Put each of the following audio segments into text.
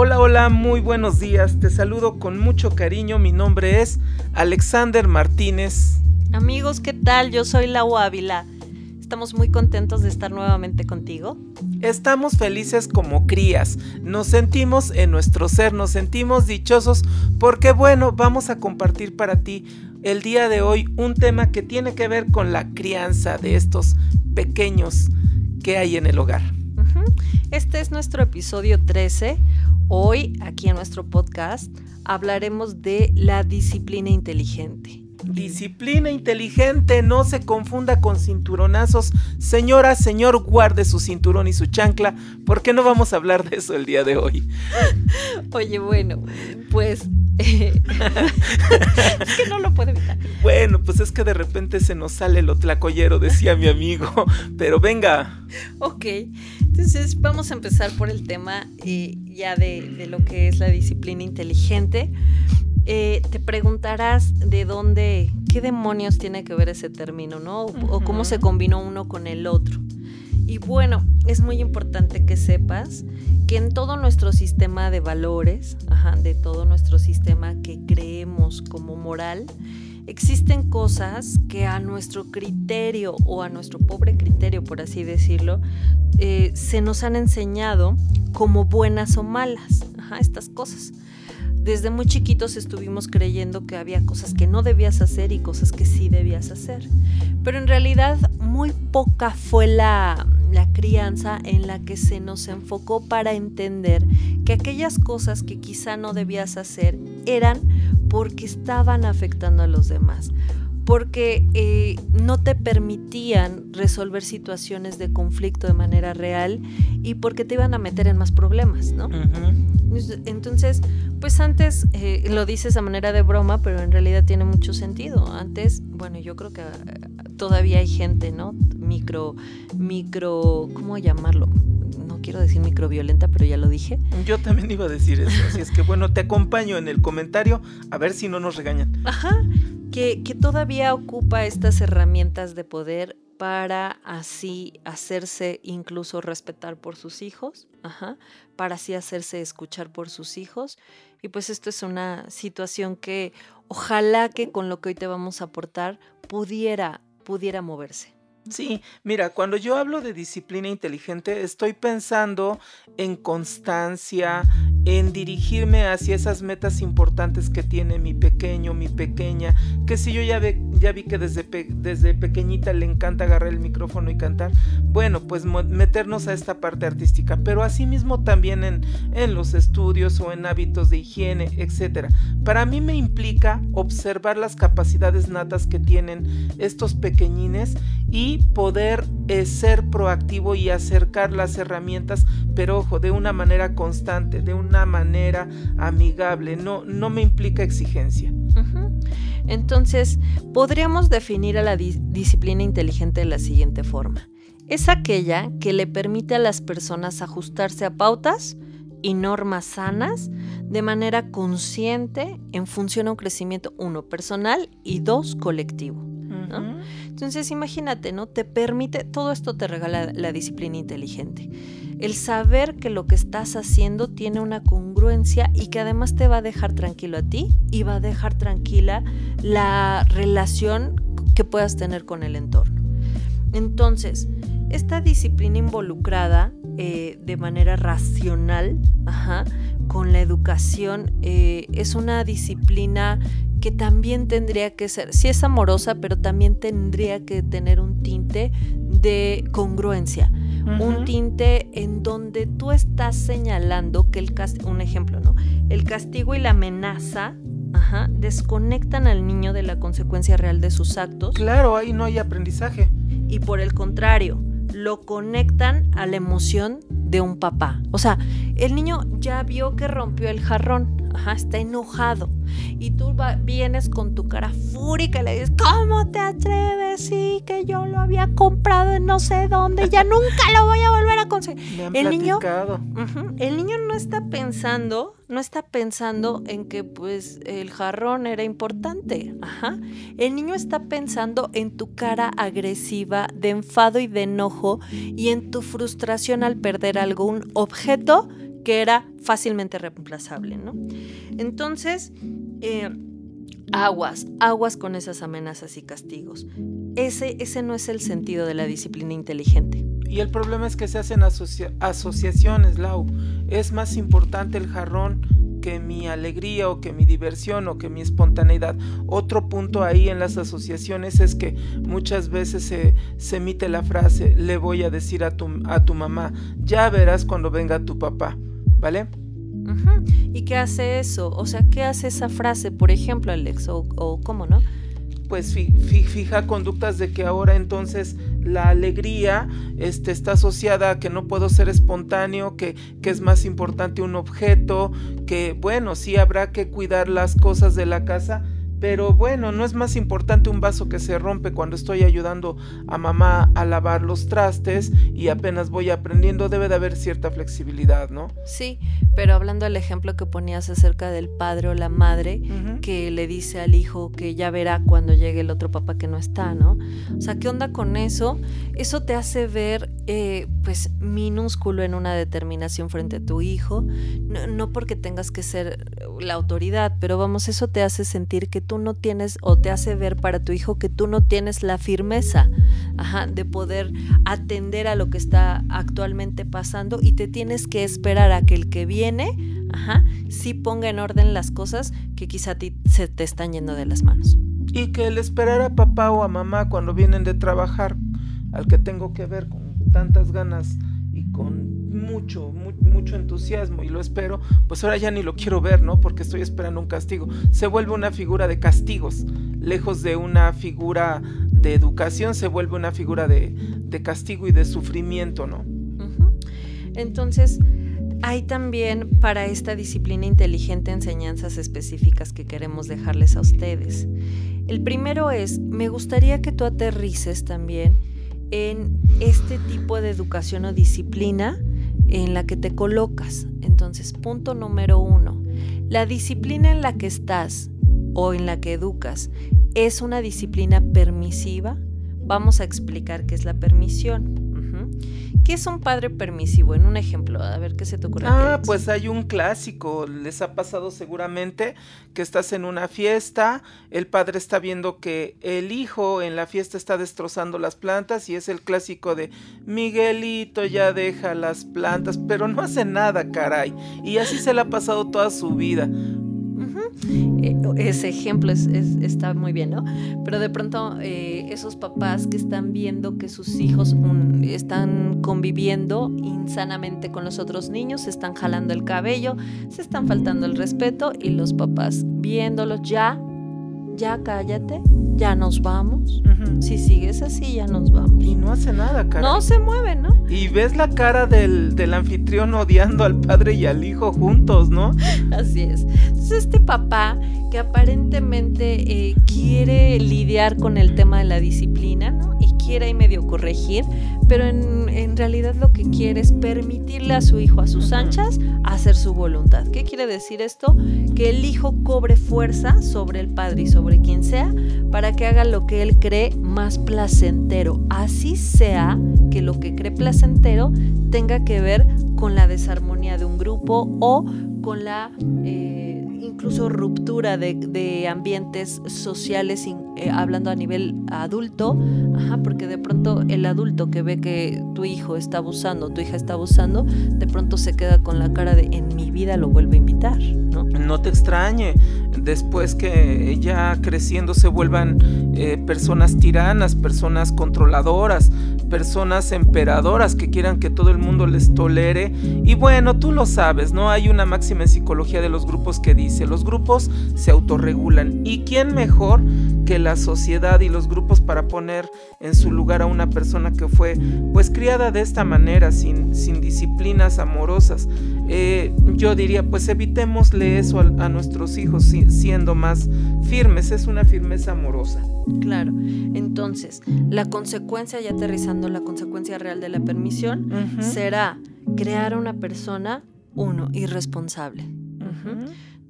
Hola, hola, muy buenos días. Te saludo con mucho cariño. Mi nombre es Alexander Martínez. Amigos, ¿qué tal? Yo soy Lau Ávila. Estamos muy contentos de estar nuevamente contigo. Estamos felices como crías. Nos sentimos en nuestro ser, nos sentimos dichosos porque bueno, vamos a compartir para ti el día de hoy un tema que tiene que ver con la crianza de estos pequeños que hay en el hogar. Este es nuestro episodio 13. Hoy, aquí en nuestro podcast, hablaremos de la disciplina inteligente. Disciplina inteligente, no se confunda con cinturonazos. Señora, señor, guarde su cinturón y su chancla, porque no vamos a hablar de eso el día de hoy. Oye, bueno, pues es que no lo puedo evitar. Bueno, pues es que de repente se nos sale lo tlacoyero, decía mi amigo. Pero venga. Ok, entonces vamos a empezar por el tema eh, ya de, lo que es la disciplina inteligente. Eh, te preguntarás de dónde, qué demonios tiene que ver ese término, ¿no? O cómo se combinó uno con el otro. Y bueno, es muy importante que sepas que en todo nuestro sistema de valores, de todo nuestro sistema que creemos como moral, existen cosas que a nuestro criterio o a nuestro pobre criterio, por así decirlo, eh, se nos han enseñado como buenas o malas, estas cosas. Desde muy chiquitos estuvimos creyendo que había cosas que no debías hacer y cosas que sí debías hacer. Pero en realidad muy poca fue la, la crianza en la que se nos enfocó para entender que aquellas cosas que quizá no debías hacer eran porque estaban afectando a los demás, porque eh, no te permitían resolver situaciones de conflicto de manera real y porque te iban a meter en más problemas, ¿no? Entonces, pues antes eh, lo dices a manera de broma, pero en realidad tiene mucho sentido. Antes, bueno, yo creo que todavía hay gente, ¿no? Micro, micro, ¿cómo llamarlo? No quiero decir microviolenta, pero ya lo dije. Yo también iba a decir eso, así es que bueno, te acompaño en el comentario a ver si no nos regañan. Ajá, que, que todavía ocupa estas herramientas de poder para así hacerse incluso respetar por sus hijos, ajá, para así hacerse escuchar por sus hijos. Y pues esto es una situación que ojalá que con lo que hoy te vamos a aportar pudiera pudiera moverse. Sí, mira, cuando yo hablo de disciplina inteligente, estoy pensando en constancia, en dirigirme hacia esas metas importantes que tiene mi pequeño, mi pequeña, que si yo ya, vi que desde, desde pequeñita le encanta agarrar el micrófono y cantar, bueno, pues meternos a esta parte artística, pero asimismo también en, en los estudios o en hábitos de higiene, etc. Para mí me implica observar las capacidades natas que tienen estos pequeñines y poder eh, ser proactivo y acercar las herramientas, pero ojo, de una manera constante, de una manera amigable, no, no me implica exigencia. Entonces, podríamos definir a la disciplina inteligente de la siguiente forma. Es aquella que le permite a las personas ajustarse a pautas y normas sanas de manera consciente en función a un crecimiento, uno, personal y dos, colectivo. Entonces imagínate, ¿no? Te permite, todo esto te regala la disciplina inteligente. El saber que lo que estás haciendo tiene una congruencia y que además te va a dejar tranquilo a ti y va a dejar tranquila la relación que puedas tener con el entorno. Entonces, esta disciplina involucrada eh, de manera racional con la educación eh, es una disciplina que también tendría que ser, sí es amorosa, pero también tendría que tener un tinte de congruencia, un tinte en donde tú estás señalando que el castigo, un ejemplo, ¿no? El castigo y la amenaza desconectan al niño de la consecuencia real de sus actos. Claro, ahí no hay aprendizaje. Y por el contrario, lo conectan a la emoción de un papá. O sea, el niño ya vio que rompió el jarrón, Ajá, está enojado. Y tú vienes con tu cara fúrica y le dices, ¿cómo te atreves? Sí, que yo lo había comprado en no sé dónde, ya nunca lo voy a volver a conseguir. el niño, el niño no está pensando, no está pensando en que pues el jarrón era importante. Ajá. El niño está pensando en tu cara agresiva de enfado y de enojo y en tu frustración al perder algún objeto que era fácilmente reemplazable, ¿no? Entonces, eh, aguas, aguas con esas amenazas y castigos. Ese, ese no es el sentido de la disciplina inteligente. Y el problema es que se hacen asociaciones, Lau. Es más importante el jarrón que mi alegría o que mi diversión o que mi espontaneidad. Otro punto ahí en las asociaciones es que muchas veces se, se emite la frase, le voy a decir a tu, a tu mamá, ya verás cuando venga tu papá, ¿vale? ¿Y qué hace eso? O sea, ¿qué hace esa frase, por ejemplo, Alex? ¿O, o cómo no? pues fija conductas de que ahora entonces la alegría este, está asociada a que no puedo ser espontáneo, que, que es más importante un objeto, que bueno, sí habrá que cuidar las cosas de la casa, pero bueno, no es más importante un vaso que se rompe cuando estoy ayudando a mamá a lavar los trastes y apenas voy aprendiendo, debe de haber cierta flexibilidad, ¿no? Sí, pero hablando del ejemplo que ponías acerca del padre o la madre que le dice al hijo que ya verá cuando llegue el otro papá que no está, ¿no? O sea, ¿qué onda con eso? Eso te hace ver, eh, pues, minúsculo en una determinación frente a tu hijo, no, no porque tengas que ser la autoridad, pero vamos, eso te hace sentir que tú no tienes o te hace ver para tu hijo que tú no tienes la firmeza de poder atender a lo que está actualmente pasando y te tienes que esperar a que el que viene ajá, sí ponga en orden las cosas que quizá a ti se te están yendo de las manos. Y que el esperar a papá o a mamá cuando vienen de trabajar, al que tengo que ver con tantas ganas y con mucho, mucho entusiasmo y lo espero, pues ahora ya ni lo quiero ver, ¿no? Porque estoy esperando un castigo. Se vuelve una figura de castigos, lejos de una figura de educación, se vuelve una figura de, castigo y de sufrimiento, ¿no? Entonces, hay también para esta disciplina inteligente enseñanzas específicas que queremos dejarles a ustedes. El primero es, me gustaría que tú aterrices también en este tipo de educación o disciplina en la que te colocas. Entonces, punto número uno, la disciplina en la que estás o en la que educas es una disciplina permisiva. Vamos a explicar qué es la permisión. ¿Qué es un padre permisivo? En un ejemplo, a ver qué se te ocurre. Ah, pues hay un clásico, les ha pasado seguramente que estás en una fiesta, el padre está viendo que el hijo en la fiesta está destrozando las plantas y es el clásico de Miguelito ya deja las plantas, pero no hace nada, caray. Y así se le ha pasado toda su vida. Eh, ese ejemplo está muy bien, ¿no? Pero de pronto eh, esos papás que están viendo que sus hijos están conviviendo insanamente con los otros niños, se están jalando el cabello, se están faltando el respeto y los papás viéndolos ya, ya cállate, ya nos vamos. Si sigues así, ya nos vamos. Y no hace nada, cara. No se mueve, ¿no? Y ves la cara del, del, anfitrión odiando al padre y al hijo juntos, ¿no? Así es. Entonces este papá que aparentemente eh, quiere lidiar con el tema de la disciplina, ¿no? Y quiere ahí medio corregir, pero en, en realidad lo que quiere es permitirle a su hijo a sus anchas hacer su voluntad. ¿Qué quiere decir esto? Que el hijo cobre fuerza sobre el padre y sobre quien sea para que haga lo que él cree más placentero. Así sea que lo que cree placentero tenga que ver con la desarmonía de un grupo o con la... Eh, incluso ruptura de, ambientes sociales, eh, hablando a nivel adulto, porque de pronto el adulto que ve que tu hijo está abusando, tu hija está abusando, de pronto se queda con la cara de en mi vida lo vuelvo a invitar, ¿no? No te extrañe, después que ya creciendo se vuelvan eh, personas tiranas, personas controladoras, personas emperadoras que quieran que todo el mundo les tolere. Y bueno, tú lo sabes, ¿no? Hay una máxima en psicología de los grupos que dice, los grupos se autorregulan. ¿Y quién mejor que la sociedad y los grupos para poner en su lugar a una persona que fue pues criada de esta manera, sin, sin disciplinas amorosas? Eh, yo diría, pues evitémosle eso a, a nuestros hijos siendo más firmes, es una firmeza amorosa. Claro, entonces la consecuencia, ya aterrizando la consecuencia real de la permisión, será crear una persona, uno, irresponsable.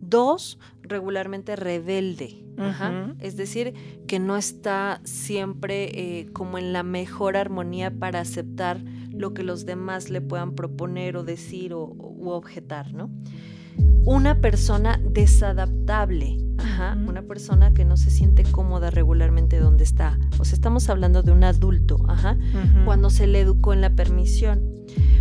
Dos, regularmente rebelde. Es decir, que no está siempre eh, como en la mejor armonía para aceptar lo que los demás le puedan proponer o decir o, u objetar, ¿no? Una persona desadaptable, una persona que no se siente cómoda regularmente donde está. O sea, estamos hablando de un adulto, cuando se le educó en la permisión.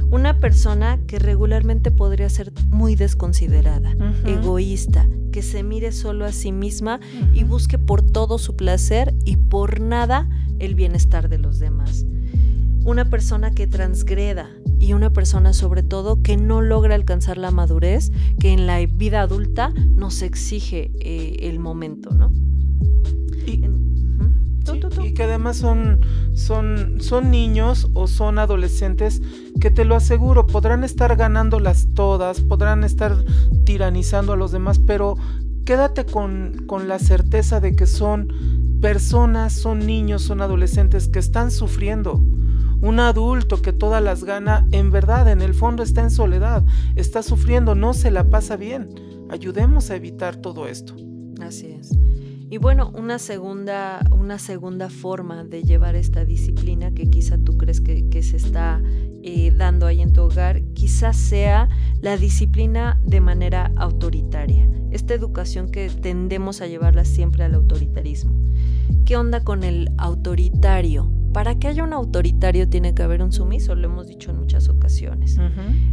Una persona que regularmente podría ser muy desconsiderada, egoísta, que se mire solo a sí misma y busque por todo su placer y por nada el bienestar de los demás. Una persona que transgreda y una persona sobre todo que no logra alcanzar la madurez que en la vida adulta nos exige eh, el momento, ¿no? Y, que además son, son, son niños o son adolescentes que te lo aseguro, podrán estar ganándolas todas, podrán estar tiranizando a los demás, pero quédate con, con la certeza de que son personas, son niños, son adolescentes que están sufriendo. Un adulto que todas las gana, en verdad, en el fondo está en soledad, está sufriendo, no se la pasa bien. Ayudemos a evitar todo esto. Así es. Y bueno, una segunda, una segunda forma de llevar esta disciplina que quizá tú crees que, se está eh, dando ahí en tu hogar, quizás sea la disciplina de manera autoritaria. Esta educación que tendemos a llevarla siempre al autoritarismo. ¿Qué onda con el autoritario? Para que haya un autoritario tiene que haber un sumiso, lo hemos dicho en muchas ocasiones.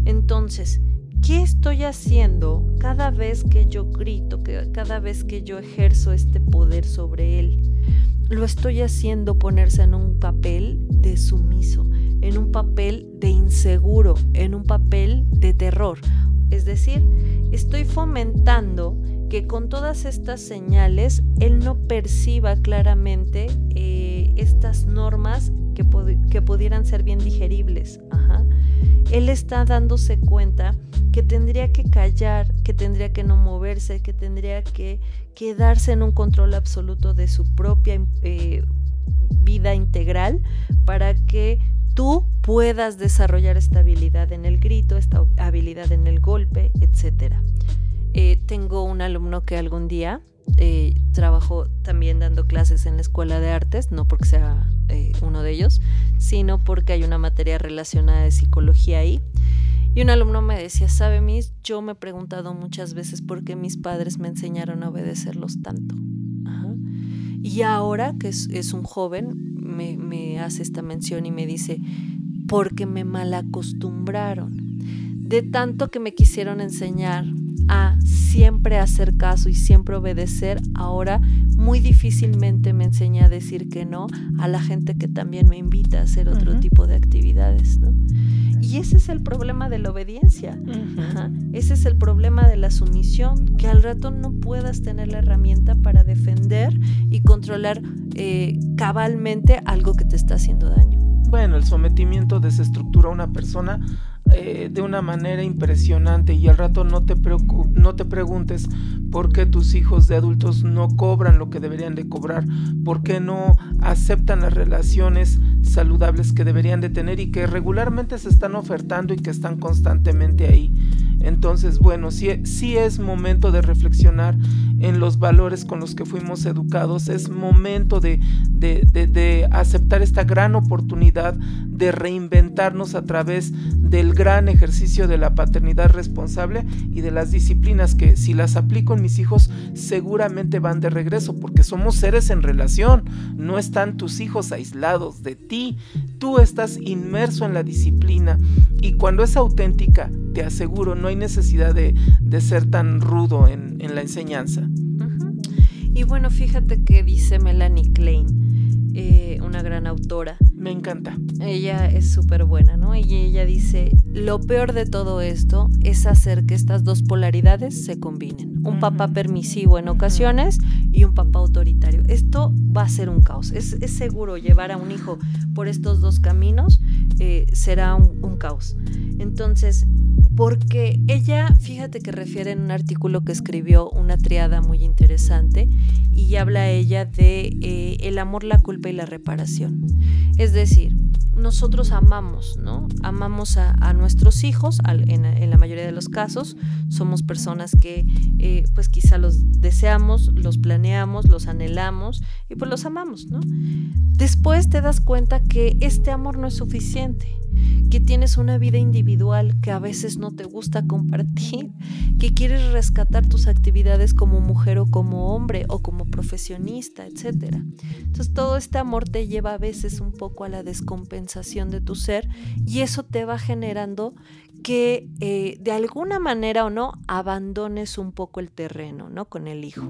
Entonces, ¿qué estoy haciendo cada vez que yo grito, cada vez que yo ejerzo este poder sobre él? Lo estoy haciendo ponerse en un papel de sumiso, en un papel de inseguro, en un papel de terror. Es decir, estoy fomentando que con todas estas señales él no perciba claramente eh, estas normas que, que, pudieran ser bien digeribles. Él está dándose cuenta que tendría que callar, que tendría que no moverse, que tendría que quedarse en un control absoluto de su propia eh, vida integral para que tú puedas desarrollar esta habilidad en el grito, esta habilidad en el golpe, etc. Eh, tengo un alumno que algún día eh, trabajó también dando clases en la escuela de artes, no porque sea uno de ellos, sino porque hay una materia relacionada de psicología ahí. Y un alumno me decía, sabe, Miss, yo me he preguntado muchas veces por qué mis padres me enseñaron a obedecerlos tanto. Y ahora, que es, un joven, me, hace esta mención y me dice, porque me malacostumbraron. De tanto que me quisieron enseñar a siempre hacer caso y siempre obedecer, ahora muy difícilmente me enseña a decir que no a la gente que también me invita a hacer otro tipo de actividades. ¿no? Y ese es el problema de la obediencia. Ese es el problema de la sumisión, que al rato no puedas tener la herramienta para defender y controlar eh, cabalmente algo que te está haciendo daño. Bueno, el sometimiento desestructura a una persona eh, de una manera impresionante y al rato no te, no te preguntes por qué tus hijos de adultos no cobran lo que deberían de cobrar, por qué no aceptan las relaciones saludables que deberían de tener y que regularmente se están ofertando y que están constantemente ahí. Entonces, bueno, sí, sí es momento de reflexionar en los valores con los que fuimos educados, es momento de, de, aceptar esta gran oportunidad de reinventarnos a través del gran ejercicio de la paternidad responsable y de las disciplinas que si las aplico en mis hijos seguramente van de regreso porque somos seres en relación, no están tus hijos aislados de ti, tú estás inmerso en la disciplina. Y cuando es auténtica, te aseguro, no hay necesidad de, ser tan rudo en, la enseñanza. Y bueno, fíjate que dice Melanie Klein, eh, una gran autora. Me encanta. Ella es súper buena, ¿no? Y ella dice, lo peor de todo esto es hacer que estas dos polaridades se combinen. Un papá permisivo en ocasiones y un papá autoritario. Esto va a ser un caos. Es, seguro llevar a un hijo por estos dos caminos eh, será un caos. Entonces, porque ella, fíjate que refiere en un artículo que escribió una triada muy interesante y habla ella de eh, el amor, la culpa y la reparación. Es decir, nosotros amamos, ¿no? Amamos a, nuestros hijos, en, la mayoría de los casos, somos personas que eh, pues quizá los deseamos, los planeamos, los anhelamos y pues los amamos, ¿no? Después te das cuenta que este amor no es suficiente que tienes una vida individual que a veces no te gusta compartir, que quieres rescatar tus actividades como mujer o como hombre o como profesionista, etc. Entonces todo este amor te lleva a veces un poco a la descompensación de tu ser y eso te va generando que eh, de alguna manera o no abandones un poco el terreno, ¿no? Con el hijo.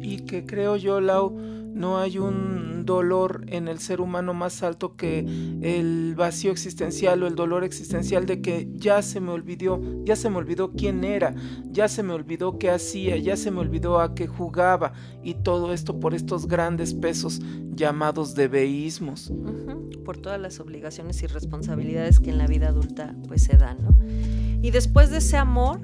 Y que creo yo, Lau, no hay un dolor en el ser humano más alto que el vacío existencial o el dolor existencial de que ya se me olvidó, ya se me olvidó quién era, ya se me olvidó qué hacía, ya se me olvidó a qué jugaba y todo esto por estos grandes pesos llamados debeísmos. Por todas las obligaciones y responsabilidades que en la vida adulta pues se dan, ¿no? Y después de ese amor,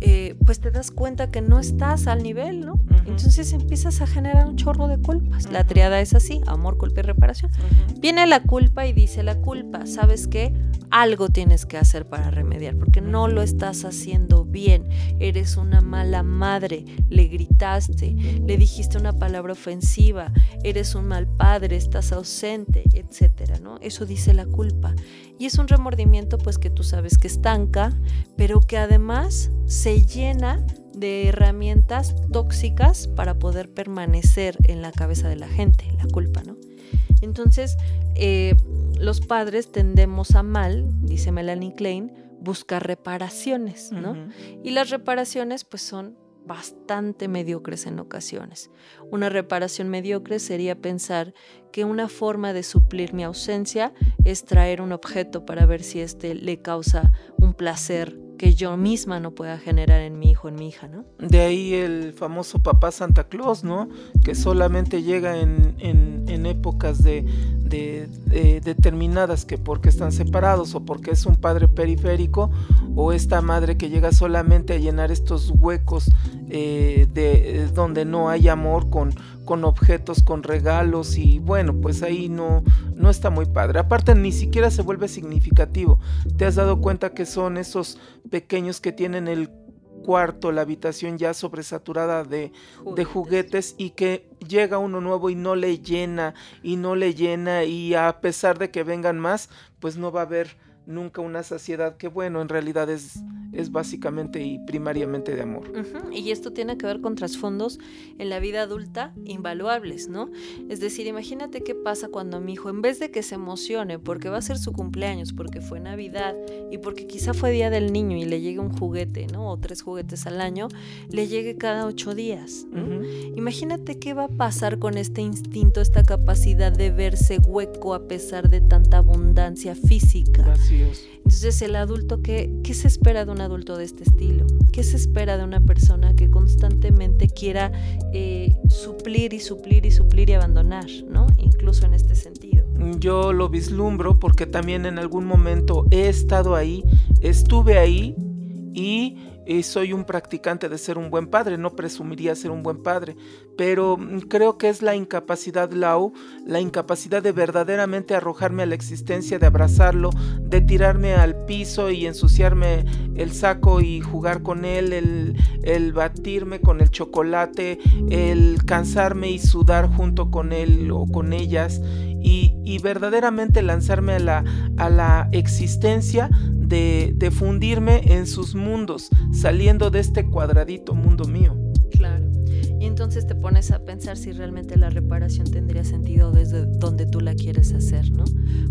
eh, pues te das cuenta que no estás al nivel, ¿no? Entonces empiezas a generar un chorro de culpas. La triada es así, amor, culpa y reparación. Viene la culpa y dice la culpa, ¿sabes qué? Algo tienes que hacer para remediar, porque no lo estás haciendo bien. Eres una mala madre, le gritaste, le dijiste una palabra ofensiva, eres un mal padre, estás ausente, etcétera, ¿no? Eso dice la culpa. Y es un remordimiento pues que tú sabes que estanca, pero que además se llena de herramientas tóxicas para poder permanecer en la cabeza de la gente, la culpa, ¿no? Entonces, eh, los padres tendemos a mal, dice Melanie Klein, buscar reparaciones, ¿no? Y las reparaciones pues son bastante mediocres en ocasiones. Una reparación mediocre sería pensar que una forma de suplir mi ausencia es traer un objeto para ver si éste le causa un placer que yo misma no pueda generar en mi hijo, en mi hija, ¿no? De ahí el famoso papá Santa Claus, ¿no? Que solamente llega en, en, épocas de, determinadas, que porque están separados o porque es un padre periférico, o esta madre que llega solamente a llenar estos huecos eh, de donde no hay amor con, con objetos, con regalos y bueno, pues ahí no, no está muy padre. Aparte ni siquiera se vuelve significativo. Te has dado cuenta que son esos pequeños que tienen el cuarto, la habitación ya sobresaturada de juguetes. de juguetes y que llega uno nuevo y no le llena y no le llena y a pesar de que vengan más, pues no va a haber nunca una saciedad que bueno, en realidad es, es básicamente y primariamente de amor. Y esto tiene que ver con trasfondos en la vida adulta invaluables, ¿no? Es decir, imagínate qué pasa cuando mi hijo, en vez de que se emocione porque va a ser su cumpleaños, porque fue Navidad y porque quizá fue Día del Niño y le llegue un juguete, ¿no? O tres juguetes al año, le llegue cada ocho días. Imagínate qué va a pasar con este instinto, esta capacidad de verse hueco a pesar de tanta abundancia física. Entonces el adulto, ¿qué, ¿qué se espera de un adulto de este estilo? ¿Qué se espera de una persona que constantemente quiera eh, suplir y suplir y suplir y abandonar, ¿no? Incluso en este sentido. Yo lo vislumbro porque también en algún momento he estado ahí, estuve ahí y soy un practicante de ser un buen padre, no presumiría ser un buen padre, pero mm, creo que es la incapacidad, Lau, la incapacidad de verdaderamente arrojarme a la existencia, de abrazarlo, de tirarme al piso y ensuciarme el saco y jugar con él, el, batirme con el chocolate, el cansarme y sudar junto con él o con ellas y, verdaderamente lanzarme a la, a la existencia de, fundirme en sus mundos, saliendo de este cuadradito mundo mío. Claro. Y entonces te pones a pensar si realmente la reparación tendría sentido desde donde tú la quieres hacer, ¿no?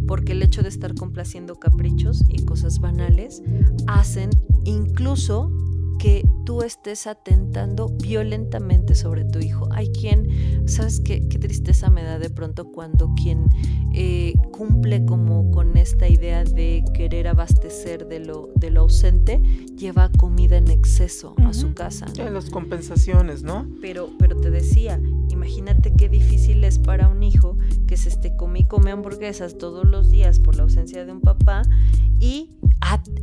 Porque el hecho de estar complaciendo caprichos y cosas banales hacen incluso que tú estés atentando violentamente sobre tu hijo. Hay quien, ¿sabes qué, qué tristeza me da de pronto cuando quien eh, cumple como con esta idea de querer abastecer de lo, de lo ausente, lleva comida en exceso a su casa. Ya las compensaciones, ¿no? Pero, pero te decía, imagínate qué difícil es para un hijo que se esté come y come hamburguesas todos los días por la ausencia de un papá y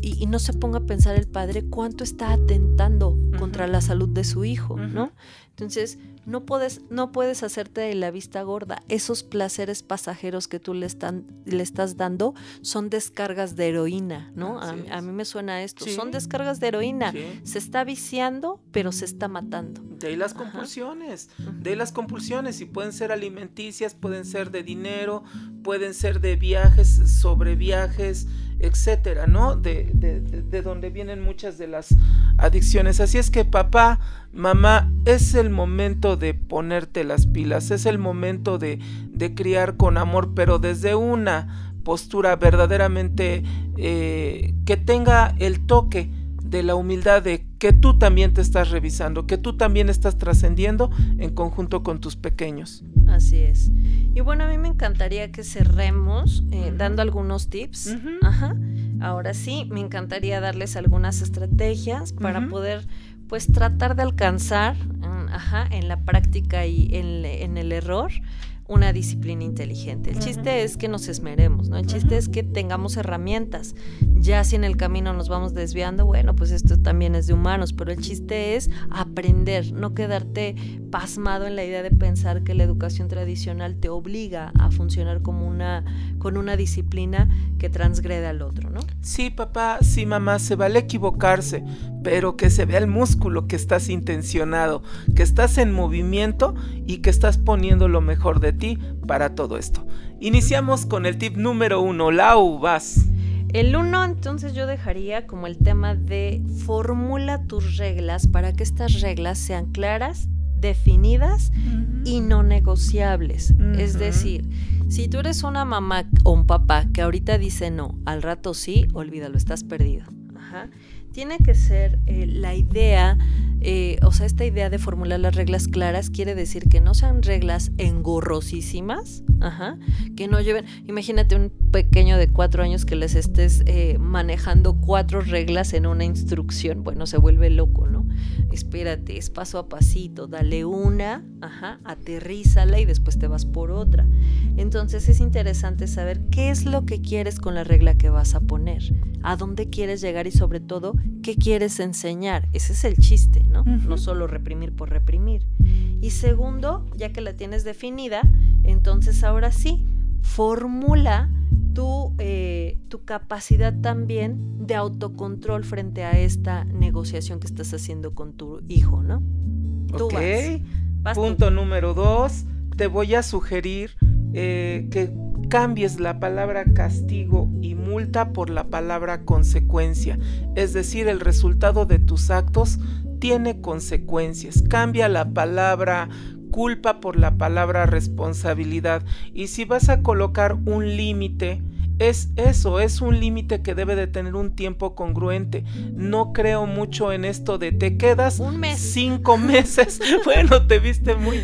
y, no se ponga a pensar el padre cuánto está atentando contra la salud de su hijo, ¿no? Entonces, no puedes, no puedes hacerte de la vista gorda. Esos placeres pasajeros que tú le, están, le estás dando son descargas de heroína, ¿no? A, mí me suena esto. Son descargas de heroína. Se está viciando, pero se está matando. De ahí las compulsiones. De ahí las compulsiones. Y pueden ser alimenticias, pueden ser de dinero, pueden ser de viajes, sobre viajes, etcétera, ¿no? De, de, de, donde vienen muchas de las adicciones. Así es que papá, mamá, es el momento de ponerte las pilas, es el momento de, de criar con amor, pero desde una postura verdaderamente eh, que tenga el toque de la humildad de que tú también te estás revisando, que tú también estás trascendiendo en conjunto con tus pequeños. Así es. Y bueno, a mí me encantaría que cerremos eh, dando algunos tips. Ajá. Ahora sí, me encantaría darles algunas estrategias para poder pues tratar de alcanzar mm, ajá, en la práctica y en, en el error una disciplina inteligente. El chiste es que nos esmeremos, ¿no? El chiste es que tengamos herramientas. Ya si en el camino nos vamos desviando, bueno, pues esto también es de humanos, pero el chiste es aprender, no quedarte pasmado en la idea de pensar que la educación tradicional te obliga a funcionar como una con una disciplina que transgrede al otro, ¿no? Sí, papá, sí, mamá, se vale equivocarse, pero que se vea el músculo, que estás intencionado, que estás en movimiento y que estás poniendo lo mejor de ti para todo esto. Iniciamos con el tip número uno, Lau, vas. El uno, entonces yo dejaría como el tema de formula tus reglas para que estas reglas sean claras, definidas y no negociables. Es decir, si tú eres una mamá o un papá que ahorita dice no, al rato sí, olvídalo, estás perdido. Ajá tiene que ser eh, la idea, eh, o sea, esta idea de formular las reglas claras quiere decir que no sean reglas engorrosísimas, ajá, que no lleven, imagínate un pequeño de cuatro años que les estés eh, manejando cuatro reglas en una instrucción, bueno, se vuelve loco, ¿no? Espérate, es paso a pasito, dale una, ajá, aterrízala y después te vas por otra. Entonces es interesante saber qué es lo que quieres con la regla que vas a poner, a dónde quieres llegar y sobre todo qué quieres enseñar. Ese es el chiste, ¿no? No solo reprimir por reprimir. Y segundo, ya que la tienes definida, entonces ahora sí, formula tu, eh, tu capacidad también de autocontrol frente a esta negociación que estás haciendo con tu hijo, ¿no? ok. Punto número dos, te voy a sugerir eh, que cambies la palabra castigo y por la palabra consecuencia, es decir, el resultado de tus actos tiene consecuencias. Cambia la palabra culpa por la palabra responsabilidad y si vas a colocar un límite, es eso, es un límite que debe de tener un tiempo congruente. No creo mucho en esto de te quedas un mes. cinco meses. bueno, te viste muy...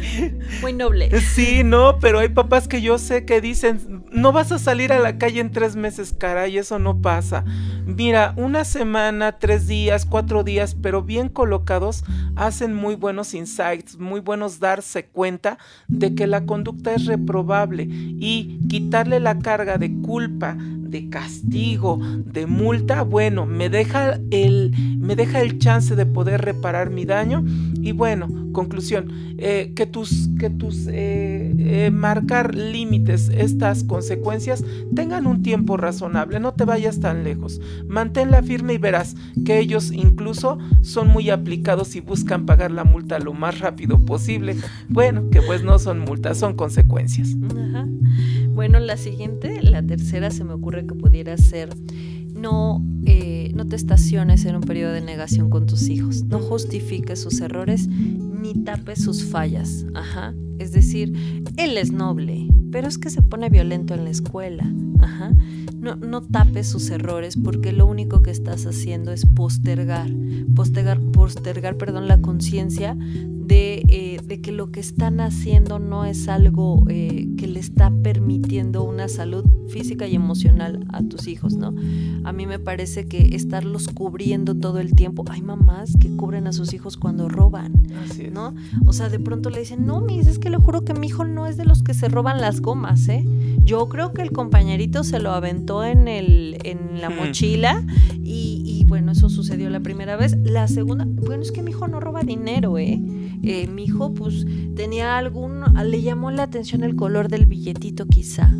Muy noble. Sí, no, pero hay papás que yo sé que dicen, no vas a salir a la calle en tres meses, caray, eso no pasa. Mira, una semana, tres días, cuatro días, pero bien colocados, hacen muy buenos insights, muy buenos darse cuenta de que la conducta es reprobable y quitarle la carga de culpa de castigo, de multa, bueno, me deja el, me deja el chance de poder reparar mi daño. Y bueno, conclusión, eh, que tus, que tus eh, eh, marcar límites, estas consecuencias, tengan un tiempo razonable, no te vayas tan lejos. Manténla firme y verás que ellos incluso son muy aplicados y buscan pagar la multa lo más rápido posible. Bueno, que pues no son multas, son consecuencias. Bueno, la siguiente, la tercera, se me ocurre que pudiera ser no, eh, no te estaciones en un periodo de negación con tus hijos, no justifiques sus errores ni tapes sus fallas. Ajá. Es decir, él es noble, pero es que se pone violento en la escuela. Ajá. No, no tapes sus errores porque lo único que estás haciendo es postergar, postergar, postergar perdón, la conciencia eh, de, que lo que están haciendo no es algo eh, que le está permitiendo una salud física y emocional a tus hijos, ¿no? A mí me parece que estarlos cubriendo todo el tiempo, hay mamás que cubren a sus hijos cuando roban, ¿no? O sea, de pronto le dicen, no, mis, es que le juro que mi hijo no es de los que se roban las gomas, ¿eh? Yo creo que el compañerito se lo aventó en, el, en la mochila y, y bueno, eso sucedió la primera vez. La segunda, bueno, es que mi hijo no roba dinero, ¿eh? Eh, mi hijo pues tenía algún, le llamó la atención el color del billetito quizá.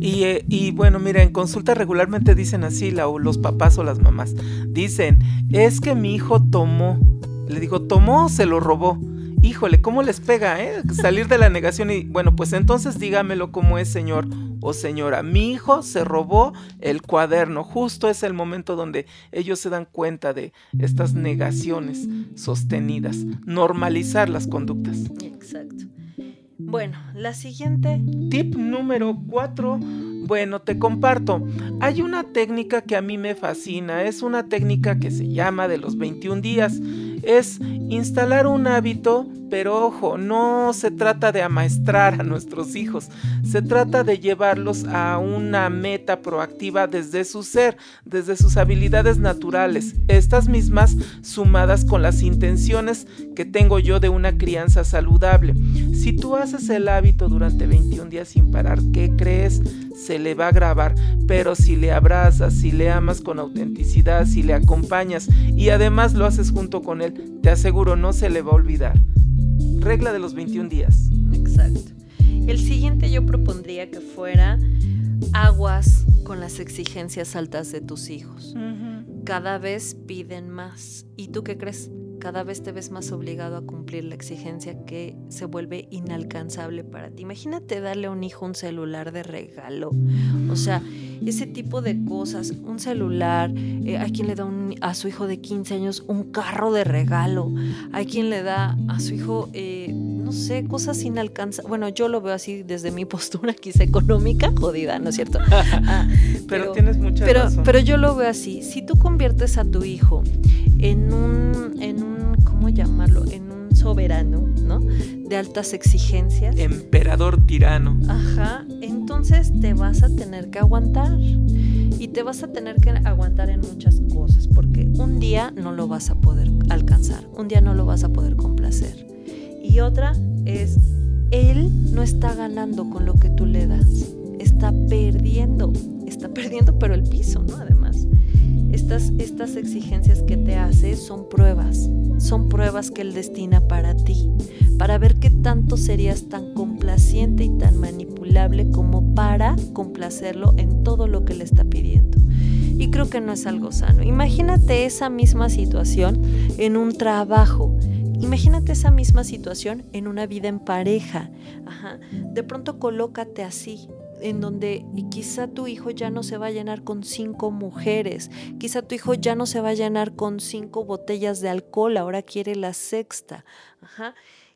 Y, eh, y, bueno, mira, en consulta regularmente dicen así, la, los papás o las mamás. Dicen, es que mi hijo tomó. Le digo, ¿tomó o se lo robó? Híjole, ¿cómo les pega, eh? Salir de la negación y, bueno, pues entonces dígamelo cómo es, señor o señora, mi hijo se robó el cuaderno. Justo es el momento donde ellos se dan cuenta de estas negaciones sostenidas. Normalizar las conductas. Exacto. Bueno, la siguiente. Tip número 4. Bueno, te comparto. Hay una técnica que a mí me fascina. Es una técnica que se llama de los 21 días. Es instalar un hábito pero ojo, no se trata de amaestrar a nuestros hijos, se trata de llevarlos a una meta proactiva desde su ser, desde sus habilidades naturales, estas mismas sumadas con las intenciones que tengo yo de una crianza saludable. Si tú haces el hábito durante 21 días sin parar, ¿qué crees? Se le va a grabar, pero si le abrazas, si le amas con autenticidad, si le acompañas y además lo haces junto con él, te aseguro no se le va a olvidar regla de los 21 días. Exacto. El siguiente yo propondría que fuera aguas con las exigencias altas de tus hijos. Cada vez piden más. ¿Y tú qué crees? Cada vez te ves más obligado a cumplir la exigencia que se vuelve inalcanzable para ti. Imagínate darle a un hijo un celular de regalo. O sea, ese tipo de cosas, un celular, eh, hay quien le da a su hijo de 15 años un carro de regalo, hay quien le da a su hijo, eh, no sé, cosas inalcanzables. Bueno, yo lo veo así desde mi postura quizá económica, jodida, ¿no es cierto? Ah, pero, tienes mucha pero, razón. Pero yo lo veo así, si tú conviertes a tu hijo en un, en un, ¿cómo llamarlo? En un soberano, ¿no? De altas exigencias. Emperador tirano. Ajá, entonces te vas a tener que aguantar. Y te vas a tener que aguantar en muchas cosas, porque un día no lo vas a poder alcanzar, un día no lo vas a poder complacer. Y otra es, él no está ganando con lo que tú le das, está perdiendo, está perdiendo pero el piso, ¿no? Además. Estas, estas exigencias que te hace son pruebas, son pruebas que Él destina para ti, para ver qué tanto serías tan complaciente y tan manipulable como para complacerlo en todo lo que le está pidiendo. Y creo que no es algo sano. Imagínate esa misma situación en un trabajo. Imagínate esa misma situación en una vida en pareja. De pronto colócate así, en donde quizá tu hijo ya no se va a llenar con cinco mujeres, quizá tu hijo ya no se va a llenar con cinco botellas de alcohol, ahora quiere la sexta.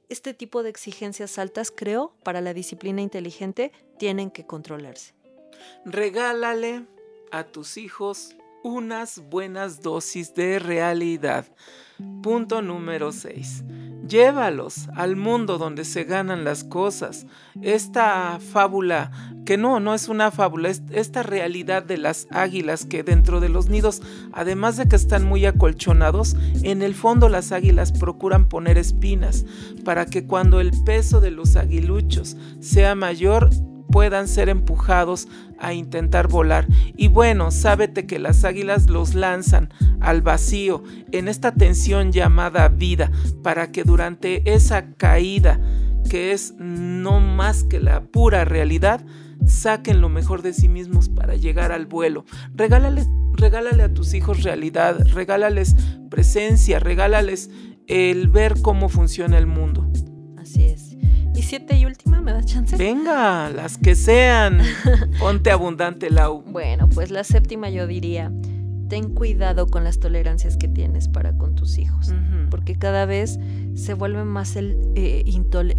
Este tipo de exigencias altas, creo, para la disciplina inteligente, tienen que controlarse. Regálale a tus hijos unas buenas dosis de realidad. Punto número 6. Llévalos al mundo donde se ganan las cosas. Esta fábula, que no, no es una fábula, es esta realidad de las águilas que dentro de los nidos, además de que están muy acolchonados, en el fondo las águilas procuran poner espinas para que cuando el peso de los aguiluchos sea mayor, puedan ser empujados a intentar volar. Y bueno, sábete que las águilas los lanzan al vacío en esta tensión llamada vida, para que durante esa caída, que es no más que la pura realidad, saquen lo mejor de sí mismos para llegar al vuelo. Regálale, regálale a tus hijos realidad, regálales presencia, regálales el ver cómo funciona el mundo. Así es. ¿Y siete y última? ¿Me das chance? Venga, las que sean. Ponte abundante, Lau. Bueno, pues la séptima yo diría, ten cuidado con las tolerancias que tienes para con tus hijos, porque cada vez se vuelve más el eh,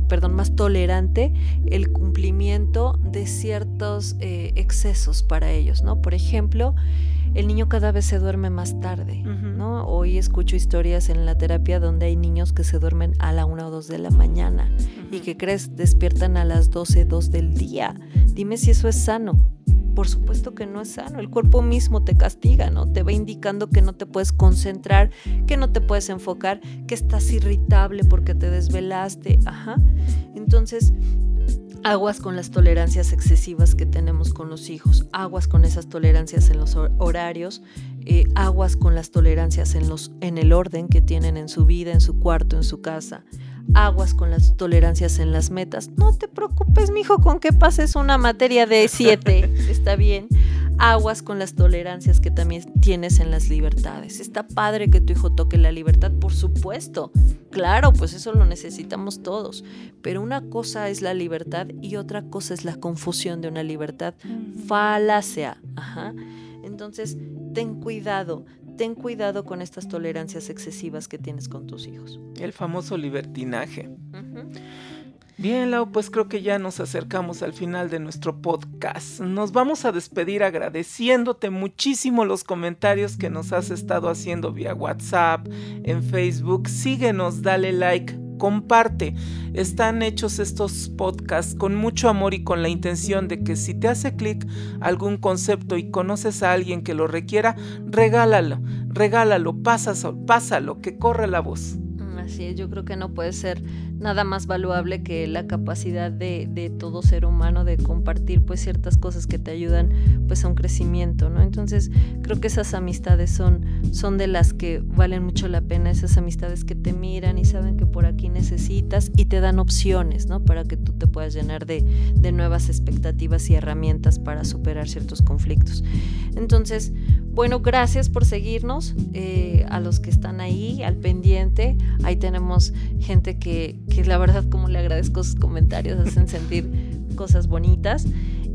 perdón, más tolerante el cumplimiento de ciertos eh, excesos para ellos, ¿no? Por ejemplo, el niño cada vez se duerme más tarde, ¿no? Hoy escucho historias en la terapia donde hay niños que se duermen a la una o dos de la mañana y que crees despiertan a las 12, 2 del día. Dime si eso es sano. Por supuesto que no es sano. El cuerpo mismo te castiga, ¿no? Te va indicando que no te puedes concentrar, que no te puedes enfocar, que estás irritable porque te desvelaste. Ajá. Entonces, aguas con las tolerancias excesivas que tenemos con los hijos, aguas con esas tolerancias en los horarios, eh, aguas con las tolerancias en, los, en el orden que tienen en su vida, en su cuarto, en su casa, aguas con las tolerancias en las metas. No te preocupes, mijo, con que pases una materia de 7, está bien. Aguas con las tolerancias que también tienes en las libertades. Está padre que tu hijo toque la libertad, por supuesto, Claro, pues eso lo necesitamos todos, pero una cosa es la libertad y otra cosa es la confusión de una libertad falacia. Ajá. Entonces, ten cuidado, ten cuidado con estas tolerancias excesivas que tienes con tus hijos. El famoso libertinaje. Bien, Lau, pues creo que ya nos acercamos al final de nuestro podcast. Nos vamos a despedir agradeciéndote muchísimo los comentarios que nos has estado haciendo vía WhatsApp, en Facebook. Síguenos, dale like, comparte. Están hechos estos podcasts con mucho amor y con la intención de que si te hace clic algún concepto y conoces a alguien que lo requiera, regálalo, regálalo, pásalo, pásalo, que corre la voz. Así yo creo que no puede ser nada más valuable que la capacidad de, de, todo ser humano de compartir pues ciertas cosas que te ayudan pues a un crecimiento, ¿no? Entonces creo que esas amistades son, son de las que valen mucho la pena, esas amistades que te miran y saben que por aquí necesitas y te dan opciones, ¿no? Para que tú te puedas llenar de, de nuevas expectativas y herramientas para superar ciertos conflictos. Entonces, bueno, gracias por seguirnos, eh, a los que están ahí, al pendiente. Ahí tenemos gente que, que la verdad como le agradezco sus comentarios, hacen sentir cosas bonitas.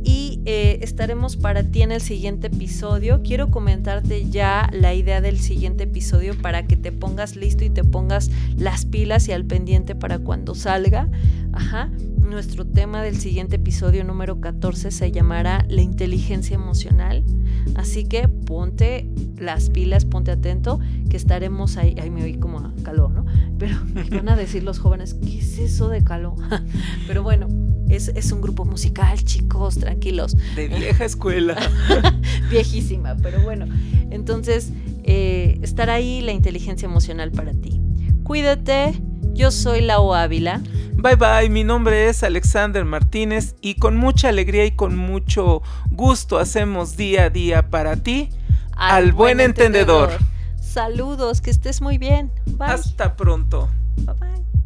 Y eh, estaremos para ti en el siguiente episodio. Quiero comentarte ya la idea del siguiente episodio para que te pongas listo y te pongas las pilas y al pendiente para cuando salga. Ajá. Nuestro tema del siguiente episodio número 14 se llamará la inteligencia emocional. Así que ponte las pilas, ponte atento, que estaremos ahí. Ay, me oí como a calor, ¿no? Pero van a decir los jóvenes, ¿qué es eso de calor? Pero bueno, es, es, un grupo musical, chicos, tranquilos. De vieja escuela. Viejísima, pero bueno. Entonces, eh, estar ahí la inteligencia emocional para ti. Cuídate, yo soy Lau Ávila. Bye bye, mi nombre es Alexander Martínez y con mucha alegría y con mucho gusto hacemos día a día para ti al, al buen, buen entendedor. entendedor. Saludos, que estés muy bien. Bye. Hasta pronto. Bye bye.